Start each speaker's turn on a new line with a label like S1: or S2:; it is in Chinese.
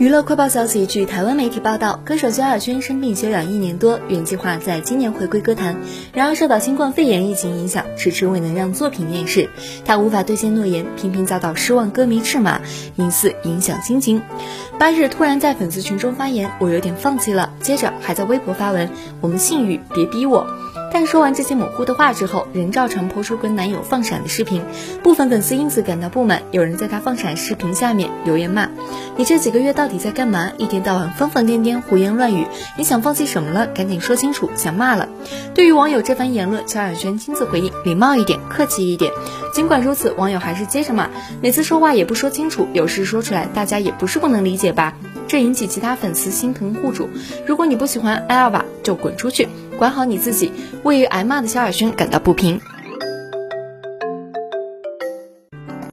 S1: 娱乐快报消息，据台湾媒体报道，歌手萧亚轩生病休养一年多，原计划在今年回归歌坛，然而受到新冠肺炎疫情影响，迟迟未能让作品面世。他无法兑现诺言，频频遭到失望歌迷斥骂，疑似影响心情。八日突然在粉丝群中发言：“我有点放弃了。”接着还在微博发文：“我们信誉，别逼我。”但说完这些模糊的话之后，任照常抛出跟男友放闪的视频，部分粉丝因此感到不满，有人在他放闪视频下面留言骂：“你这几个月到底在干嘛？一天到晚疯疯癫癫，胡言乱语，你想放弃什么了？赶紧说清楚！”想骂了。对于网友这番言论，萧亚轩亲自回应：“礼貌一点，客气一点。”尽管如此，网友还是接着骂：“每次说话也不说清楚，有事说出来，大家也不是不能理解吧？”这引起其他粉丝心疼护主。如果你不喜欢艾尔瓦，就滚出去。管好你自己，为于挨骂的萧亚轩感到不平。